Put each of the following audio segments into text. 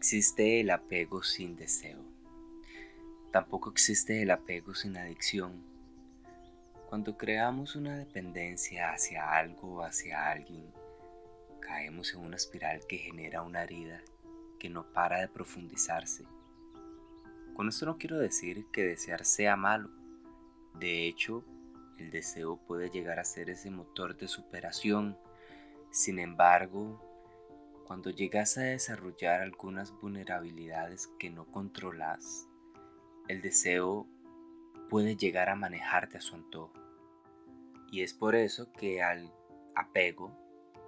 existe el apego sin deseo. Tampoco existe el apego sin adicción. Cuando creamos una dependencia hacia algo o hacia alguien, caemos en una espiral que genera una herida que no para de profundizarse. Con esto no quiero decir que desear sea malo. De hecho, el deseo puede llegar a ser ese motor de superación. Sin embargo, cuando llegas a desarrollar algunas vulnerabilidades que no controlas, el deseo puede llegar a manejarte a su antojo. Y es por eso que al apego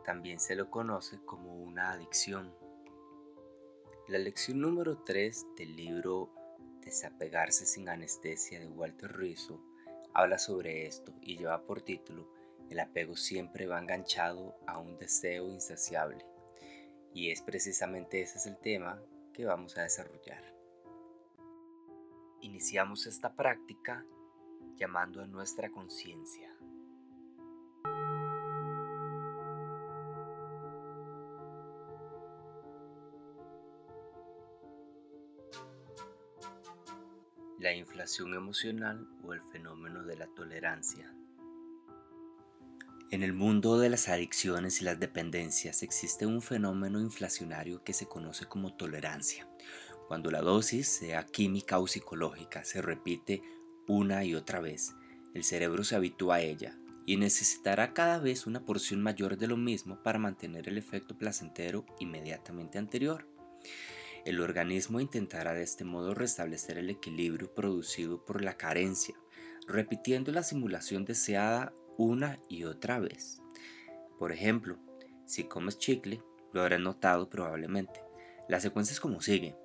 también se lo conoce como una adicción. La lección número 3 del libro Desapegarse sin anestesia de Walter Rizzo habla sobre esto y lleva por título El apego siempre va enganchado a un deseo insaciable. Y es precisamente ese es el tema que vamos a desarrollar. Iniciamos esta práctica llamando a nuestra conciencia. La inflación emocional o el fenómeno de la tolerancia. En el mundo de las adicciones y las dependencias existe un fenómeno inflacionario que se conoce como tolerancia. Cuando la dosis, sea química o psicológica, se repite una y otra vez, el cerebro se habitúa a ella y necesitará cada vez una porción mayor de lo mismo para mantener el efecto placentero inmediatamente anterior. El organismo intentará de este modo restablecer el equilibrio producido por la carencia, repitiendo la simulación deseada una y otra vez. Por ejemplo, si comes chicle, lo habrás notado probablemente. La secuencia es como sigue.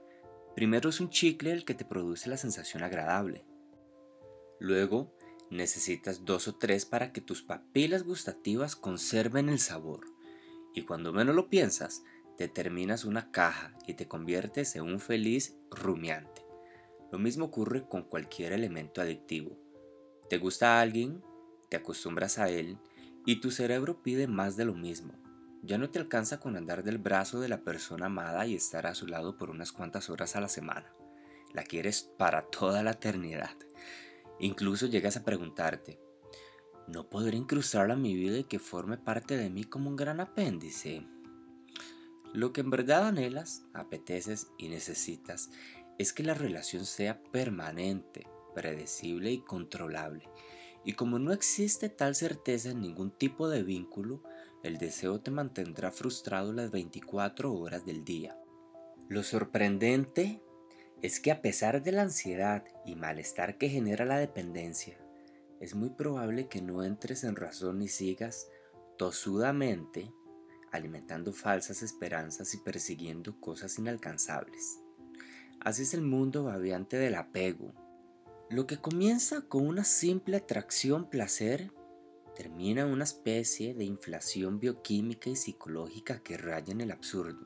Primero es un chicle el que te produce la sensación agradable. Luego, necesitas dos o tres para que tus papilas gustativas conserven el sabor. Y cuando menos lo piensas, te terminas una caja y te conviertes en un feliz rumiante. Lo mismo ocurre con cualquier elemento adictivo. ¿Te gusta alguien? Te acostumbras a él y tu cerebro pide más de lo mismo. Ya no te alcanza con andar del brazo de la persona amada y estar a su lado por unas cuantas horas a la semana. La quieres para toda la eternidad. Incluso llegas a preguntarte, ¿no podré incrustarla en mi vida y que forme parte de mí como un gran apéndice? Lo que en verdad anhelas, apeteces y necesitas es que la relación sea permanente, predecible y controlable y como no existe tal certeza en ningún tipo de vínculo, el deseo te mantendrá frustrado las 24 horas del día. Lo sorprendente es que a pesar de la ansiedad y malestar que genera la dependencia, es muy probable que no entres en razón y sigas tosudamente alimentando falsas esperanzas y persiguiendo cosas inalcanzables. Así es el mundo babeante del apego, lo que comienza con una simple atracción placer termina en una especie de inflación bioquímica y psicológica que raya en el absurdo.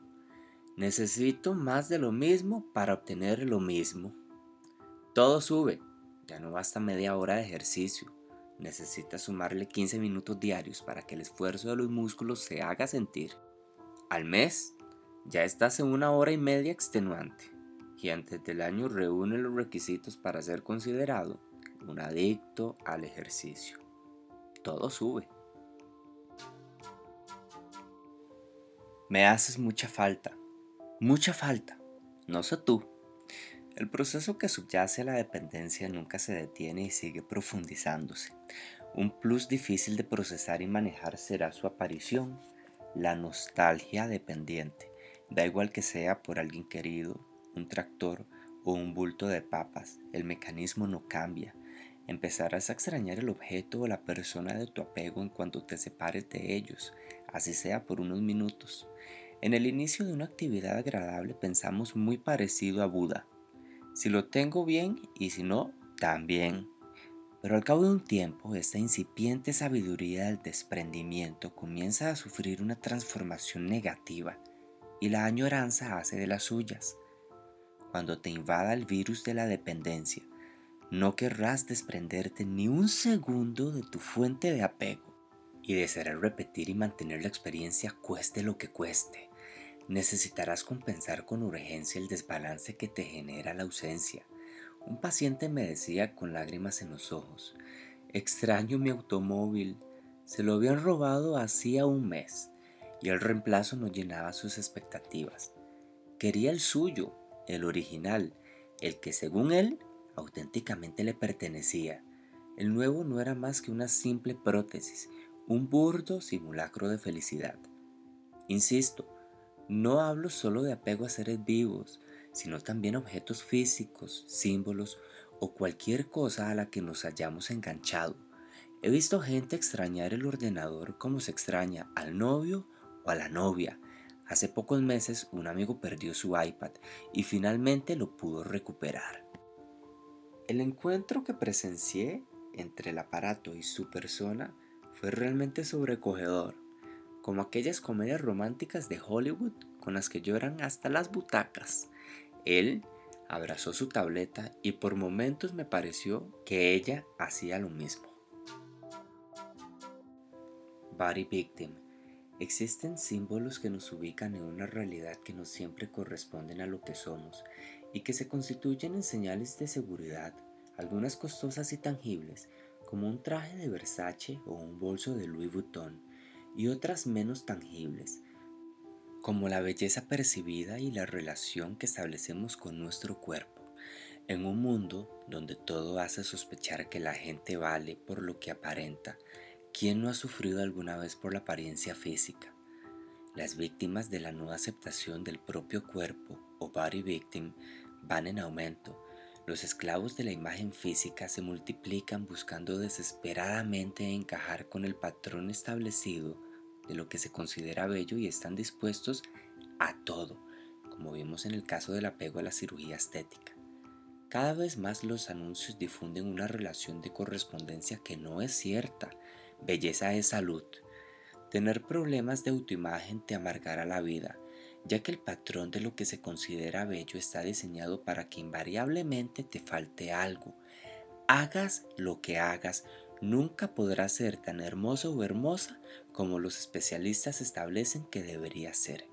Necesito más de lo mismo para obtener lo mismo. Todo sube, ya no basta media hora de ejercicio. Necesitas sumarle 15 minutos diarios para que el esfuerzo de los músculos se haga sentir. Al mes, ya estás en una hora y media extenuante y antes del año reúne los requisitos para ser considerado un adicto al ejercicio. Todo sube. Me haces mucha falta, mucha falta, no sé tú. El proceso que subyace a la dependencia nunca se detiene y sigue profundizándose. Un plus difícil de procesar y manejar será su aparición, la nostalgia dependiente. Da igual que sea por alguien querido, un tractor o un bulto de papas, el mecanismo no cambia. Empezarás a extrañar el objeto o la persona de tu apego en cuanto te separes de ellos, así sea por unos minutos. En el inicio de una actividad agradable pensamos muy parecido a Buda. Si lo tengo bien y si no, también. Pero al cabo de un tiempo, esta incipiente sabiduría del desprendimiento comienza a sufrir una transformación negativa y la añoranza hace de las suyas cuando te invada el virus de la dependencia, no querrás desprenderte ni un segundo de tu fuente de apego y desearás repetir y mantener la experiencia cueste lo que cueste. necesitarás compensar con urgencia el desbalance que te genera la ausencia. Un paciente me decía con lágrimas en los ojos, extraño mi automóvil, se lo habían robado hacía un mes y el reemplazo no llenaba sus expectativas. Quería el suyo, el original, el que según él auténticamente le pertenecía. El nuevo no era más que una simple prótesis, un burdo simulacro de felicidad. Insisto, no hablo solo de apego a seres vivos, sino también objetos físicos, símbolos o cualquier cosa a la que nos hayamos enganchado. He visto gente extrañar el ordenador como se extraña al novio o a la novia. Hace pocos meses un amigo perdió su iPad y finalmente lo pudo recuperar. El encuentro que presencié entre el aparato y su persona fue realmente sobrecogedor, como aquellas comedias románticas de Hollywood con las que lloran hasta las butacas. Él abrazó su tableta y por momentos me pareció que ella hacía lo mismo. Body Victim. Existen símbolos que nos ubican en una realidad que no siempre corresponden a lo que somos y que se constituyen en señales de seguridad, algunas costosas y tangibles, como un traje de Versace o un bolso de Louis Vuitton, y otras menos tangibles, como la belleza percibida y la relación que establecemos con nuestro cuerpo. En un mundo donde todo hace sospechar que la gente vale por lo que aparenta, ¿quién no ha sufrido alguna vez por la apariencia física? Las víctimas de la no aceptación del propio cuerpo o body victim van en aumento. Los esclavos de la imagen física se multiplican buscando desesperadamente encajar con el patrón establecido de lo que se considera bello y están dispuestos a todo, como vimos en el caso del apego a la cirugía estética. Cada vez más los anuncios difunden una relación de correspondencia que no es cierta. Belleza es salud. Tener problemas de autoimagen te amargará la vida, ya que el patrón de lo que se considera bello está diseñado para que invariablemente te falte algo. Hagas lo que hagas, nunca podrás ser tan hermoso o hermosa como los especialistas establecen que debería ser.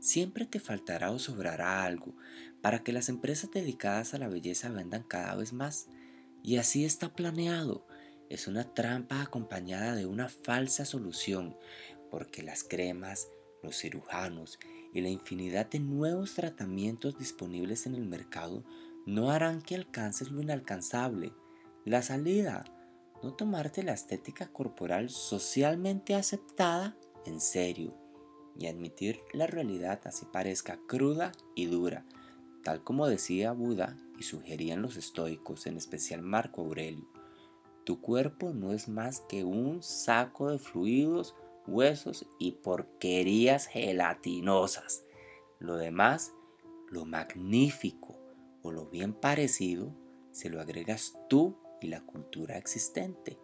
Siempre te faltará o sobrará algo para que las empresas dedicadas a la belleza vendan cada vez más. Y así está planeado. Es una trampa acompañada de una falsa solución, porque las cremas, los cirujanos y la infinidad de nuevos tratamientos disponibles en el mercado no harán que alcances lo inalcanzable, la salida no tomarte la estética corporal socialmente aceptada en serio y admitir la realidad así parezca cruda y dura, tal como decía Buda y sugerían los estoicos, en especial Marco Aurelio. Tu cuerpo no es más que un saco de fluidos, huesos y porquerías gelatinosas. Lo demás, lo magnífico o lo bien parecido, se lo agregas tú y la cultura existente.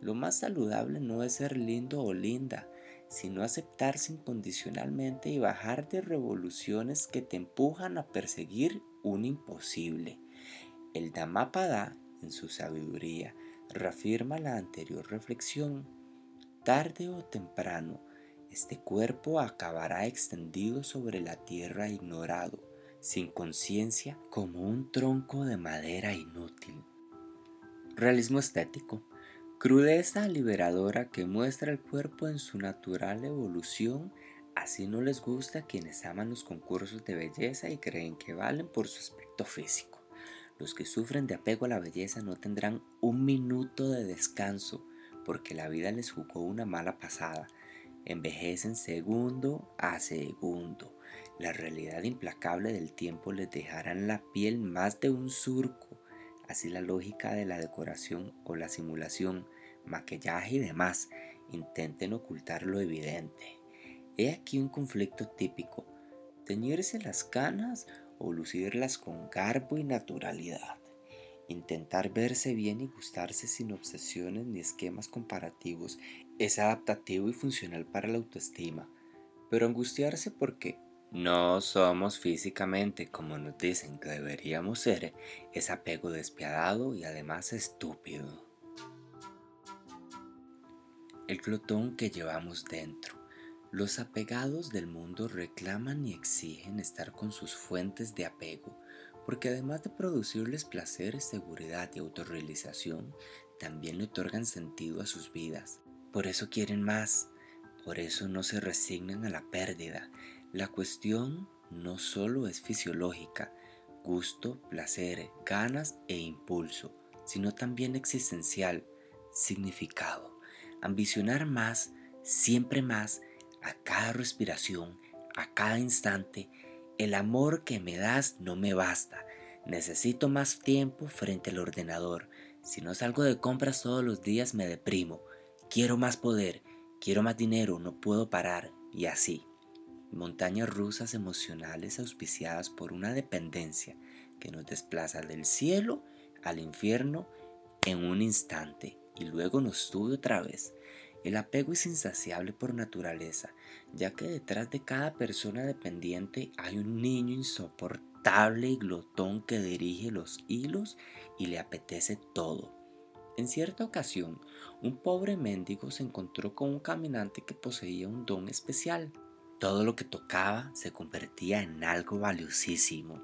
Lo más saludable no es ser lindo o linda, sino aceptarse incondicionalmente y bajar de revoluciones que te empujan a perseguir un imposible. El Dhammapada, en su sabiduría, reafirma la anterior reflexión. Tarde o temprano, este cuerpo acabará extendido sobre la tierra ignorado, sin conciencia, como un tronco de madera inútil. Realismo estético. Crudeza liberadora que muestra el cuerpo en su natural evolución. Así no les gusta a quienes aman los concursos de belleza y creen que valen por su aspecto físico. Los que sufren de apego a la belleza no tendrán un minuto de descanso porque la vida les jugó una mala pasada. Envejecen segundo a segundo. La realidad implacable del tiempo les dejará en la piel más de un surco Así la lógica de la decoración o la simulación, maquillaje y demás intenten ocultar lo evidente. He aquí un conflicto típico, teñirse las canas o lucirlas con garbo y naturalidad. Intentar verse bien y gustarse sin obsesiones ni esquemas comparativos es adaptativo y funcional para la autoestima, pero angustiarse porque no somos físicamente como nos dicen que deberíamos ser, es apego despiadado y además estúpido. El glotón que llevamos dentro. Los apegados del mundo reclaman y exigen estar con sus fuentes de apego, porque además de producirles placer, seguridad y autorrealización, también le otorgan sentido a sus vidas. Por eso quieren más, por eso no se resignan a la pérdida. La cuestión no solo es fisiológica, gusto, placer, ganas e impulso, sino también existencial, significado. Ambicionar más, siempre más, a cada respiración, a cada instante, el amor que me das no me basta. Necesito más tiempo frente al ordenador. Si no salgo de compras todos los días me deprimo. Quiero más poder, quiero más dinero, no puedo parar. Y así. Montañas rusas emocionales auspiciadas por una dependencia que nos desplaza del cielo al infierno en un instante y luego nos sube otra vez. El apego es insaciable por naturaleza, ya que detrás de cada persona dependiente hay un niño insoportable y glotón que dirige los hilos y le apetece todo. En cierta ocasión, un pobre mendigo se encontró con un caminante que poseía un don especial. Todo lo que tocaba se convertía en algo valiosísimo.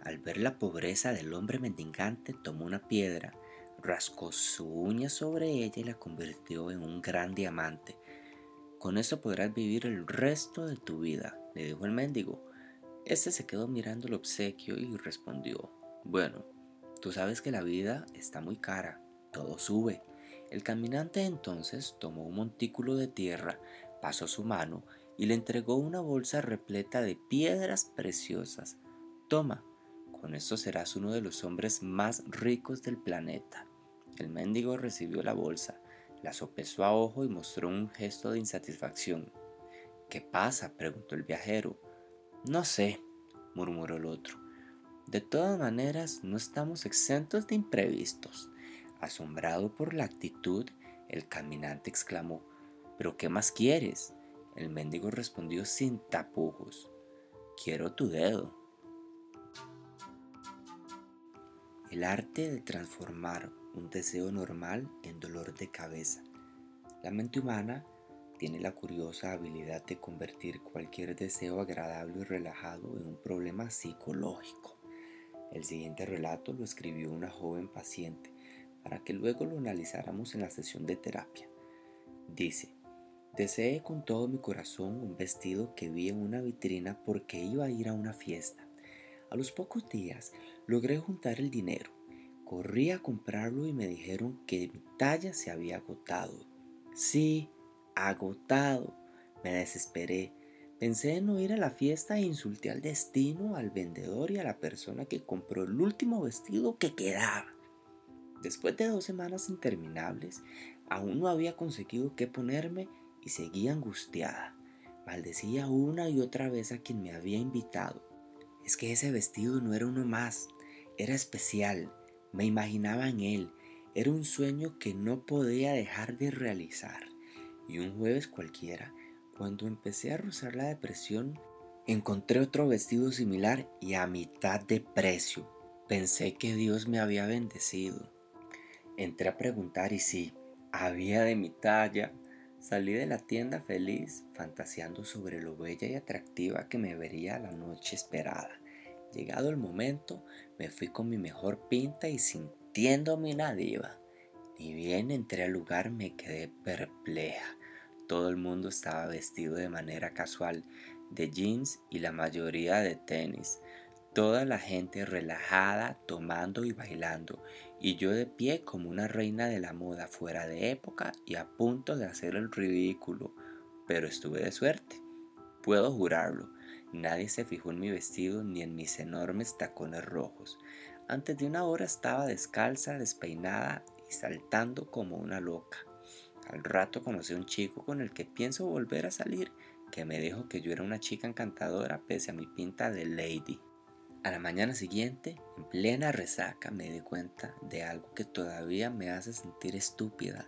Al ver la pobreza del hombre mendigante, tomó una piedra, rascó su uña sobre ella y la convirtió en un gran diamante. Con eso podrás vivir el resto de tu vida, le dijo el mendigo. Este se quedó mirando el obsequio y respondió, bueno, tú sabes que la vida está muy cara, todo sube. El caminante entonces tomó un montículo de tierra, pasó su mano y le entregó una bolsa repleta de piedras preciosas. Toma, con esto serás uno de los hombres más ricos del planeta. El mendigo recibió la bolsa, la sopesó a ojo y mostró un gesto de insatisfacción. ¿Qué pasa? preguntó el viajero. No sé, murmuró el otro. De todas maneras, no estamos exentos de imprevistos. Asombrado por la actitud, el caminante exclamó, ¿Pero qué más quieres? El mendigo respondió sin tapujos, Quiero tu dedo. El arte de transformar un deseo normal en dolor de cabeza. La mente humana tiene la curiosa habilidad de convertir cualquier deseo agradable y relajado en un problema psicológico. El siguiente relato lo escribió una joven paciente para que luego lo analizáramos en la sesión de terapia. Dice, deseé con todo mi corazón un vestido que vi en una vitrina porque iba a ir a una fiesta. A los pocos días logré juntar el dinero Corrí a comprarlo y me dijeron que mi talla se había agotado. Sí, agotado. Me desesperé. Pensé en no ir a la fiesta e insulté al destino, al vendedor y a la persona que compró el último vestido que quedaba. Después de dos semanas interminables, aún no había conseguido qué ponerme y seguía angustiada. Maldecía una y otra vez a quien me había invitado. Es que ese vestido no era uno más, era especial me imaginaba en él. Era un sueño que no podía dejar de realizar. Y un jueves cualquiera, cuando empecé a rozar la depresión, encontré otro vestido similar y a mitad de precio. Pensé que Dios me había bendecido. Entré a preguntar y sí, había de mi talla. Salí de la tienda feliz, fantaseando sobre lo bella y atractiva que me vería la noche esperada. Llegado el momento, me fui con mi mejor pinta y sintiéndome una diva. Ni bien entré al lugar me quedé perpleja. Todo el mundo estaba vestido de manera casual, de jeans y la mayoría de tenis. Toda la gente relajada, tomando y bailando, y yo de pie como una reina de la moda fuera de época y a punto de hacer el ridículo. Pero estuve de suerte, puedo jurarlo. Nadie se fijó en mi vestido ni en mis enormes tacones rojos. Antes de una hora estaba descalza, despeinada y saltando como una loca. Al rato conocí un chico con el que pienso volver a salir, que me dijo que yo era una chica encantadora pese a mi pinta de lady. A la mañana siguiente, en plena resaca, me di cuenta de algo que todavía me hace sentir estúpida.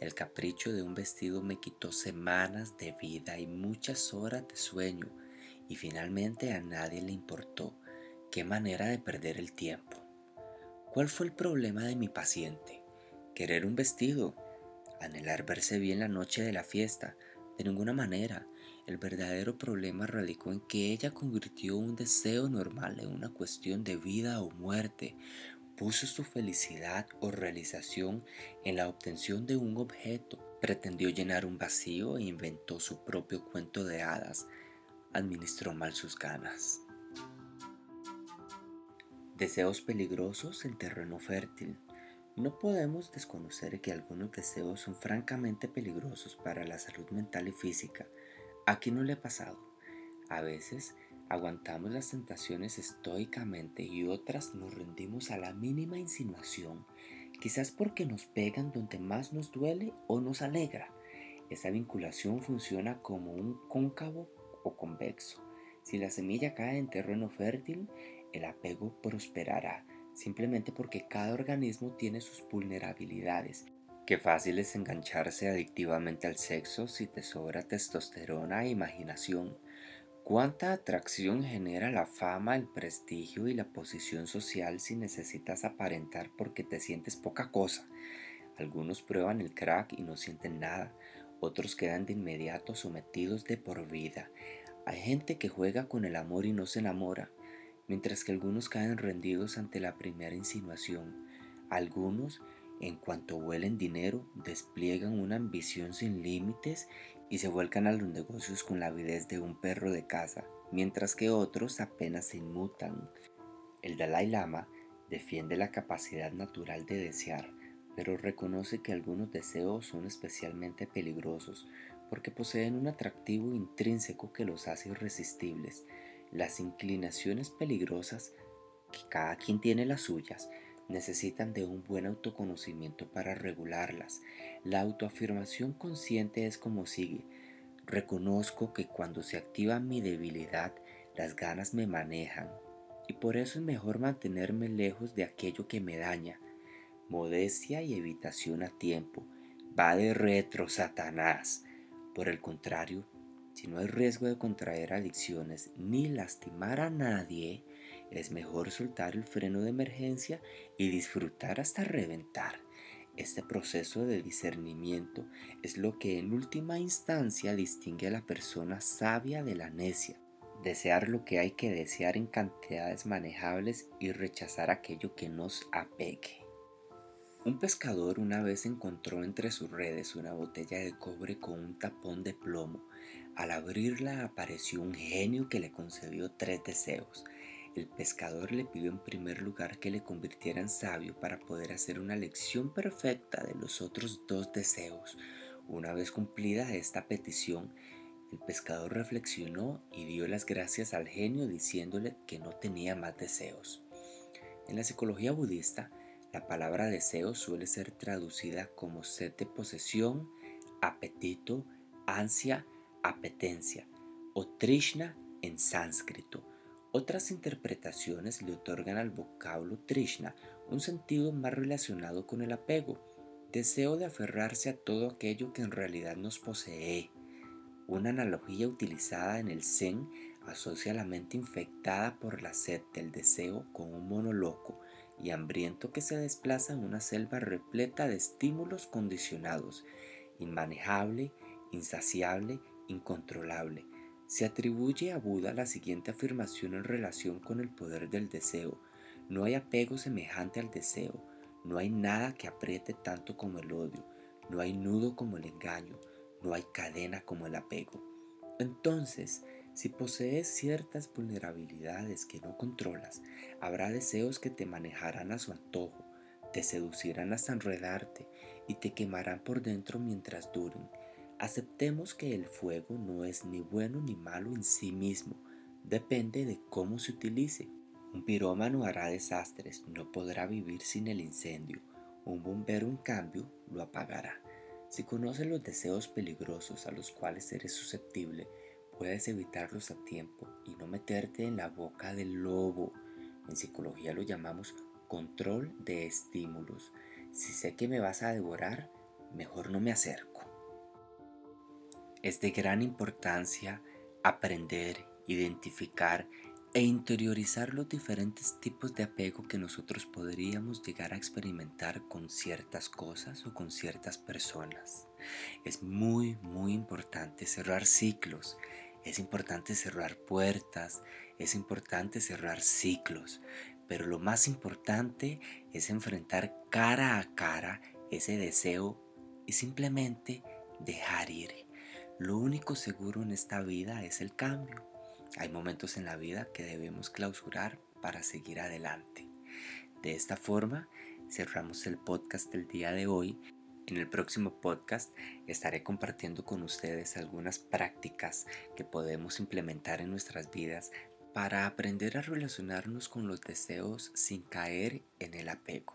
El capricho de un vestido me quitó semanas de vida y muchas horas de sueño y finalmente a nadie le importó. Qué manera de perder el tiempo. ¿Cuál fue el problema de mi paciente? Querer un vestido, anhelar verse bien la noche de la fiesta. De ninguna manera. El verdadero problema radicó en que ella convirtió un deseo normal en una cuestión de vida o muerte, puso su felicidad o realización en la obtención de un objeto, pretendió llenar un vacío e inventó su propio cuento de hadas, administró mal sus ganas. Deseos peligrosos en terreno fértil. No podemos desconocer que algunos deseos son francamente peligrosos para la salud mental y física. Aquí no le ha pasado. A veces aguantamos las tentaciones estoicamente y otras nos rendimos a la mínima insinuación, quizás porque nos pegan donde más nos duele o nos alegra. Esa vinculación funciona como un cóncavo o convexo. Si la semilla cae en terreno fértil, el apego prosperará, simplemente porque cada organismo tiene sus vulnerabilidades. Qué fácil es engancharse adictivamente al sexo si te sobra testosterona e imaginación. ¿Cuánta atracción genera la fama, el prestigio y la posición social si necesitas aparentar porque te sientes poca cosa? Algunos prueban el crack y no sienten nada, otros quedan de inmediato sometidos de por vida. Hay gente que juega con el amor y no se enamora mientras que algunos caen rendidos ante la primera insinuación. Algunos, en cuanto huelen dinero, despliegan una ambición sin límites y se vuelcan a los negocios con la avidez de un perro de casa, mientras que otros apenas se inmutan. El Dalai Lama defiende la capacidad natural de desear, pero reconoce que algunos deseos son especialmente peligrosos porque poseen un atractivo intrínseco que los hace irresistibles. Las inclinaciones peligrosas, que cada quien tiene las suyas, necesitan de un buen autoconocimiento para regularlas. La autoafirmación consciente es como sigue. Reconozco que cuando se activa mi debilidad, las ganas me manejan, y por eso es mejor mantenerme lejos de aquello que me daña. Modestia y evitación a tiempo. Va de retro, Satanás. Por el contrario, si no hay riesgo de contraer adicciones ni lastimar a nadie, es mejor soltar el freno de emergencia y disfrutar hasta reventar. Este proceso de discernimiento es lo que en última instancia distingue a la persona sabia de la necia. Desear lo que hay que desear en cantidades manejables y rechazar aquello que nos apegue. Un pescador una vez encontró entre sus redes una botella de cobre con un tapón de plomo al abrirla apareció un genio que le concedió tres deseos. El pescador le pidió en primer lugar que le convirtiera en sabio para poder hacer una lección perfecta de los otros dos deseos. Una vez cumplida esta petición, el pescador reflexionó y dio las gracias al genio diciéndole que no tenía más deseos. En la psicología budista, la palabra deseo suele ser traducida como sed de posesión, apetito, ansia, apetencia o Trishna en sánscrito. Otras interpretaciones le otorgan al vocablo Trishna un sentido más relacionado con el apego, deseo de aferrarse a todo aquello que en realidad nos posee. Una analogía utilizada en el Zen asocia la mente infectada por la sed del deseo con un mono loco y hambriento que se desplaza en una selva repleta de estímulos condicionados, inmanejable, insaciable incontrolable. Se atribuye a Buda la siguiente afirmación en relación con el poder del deseo. No hay apego semejante al deseo, no hay nada que apriete tanto como el odio, no hay nudo como el engaño, no hay cadena como el apego. Entonces, si posees ciertas vulnerabilidades que no controlas, habrá deseos que te manejarán a su antojo, te seducirán hasta enredarte y te quemarán por dentro mientras duren Aceptemos que el fuego no es ni bueno ni malo en sí mismo, depende de cómo se utilice. Un pirómano hará desastres, no podrá vivir sin el incendio. Un bombero, en cambio, lo apagará. Si conoces los deseos peligrosos a los cuales eres susceptible, puedes evitarlos a tiempo y no meterte en la boca del lobo. En psicología lo llamamos control de estímulos. Si sé que me vas a devorar, mejor no me acerco. Es de gran importancia aprender, identificar e interiorizar los diferentes tipos de apego que nosotros podríamos llegar a experimentar con ciertas cosas o con ciertas personas. Es muy, muy importante cerrar ciclos, es importante cerrar puertas, es importante cerrar ciclos, pero lo más importante es enfrentar cara a cara ese deseo y simplemente dejar ir. Lo único seguro en esta vida es el cambio. Hay momentos en la vida que debemos clausurar para seguir adelante. De esta forma, cerramos el podcast del día de hoy. En el próximo podcast estaré compartiendo con ustedes algunas prácticas que podemos implementar en nuestras vidas para aprender a relacionarnos con los deseos sin caer en el apego.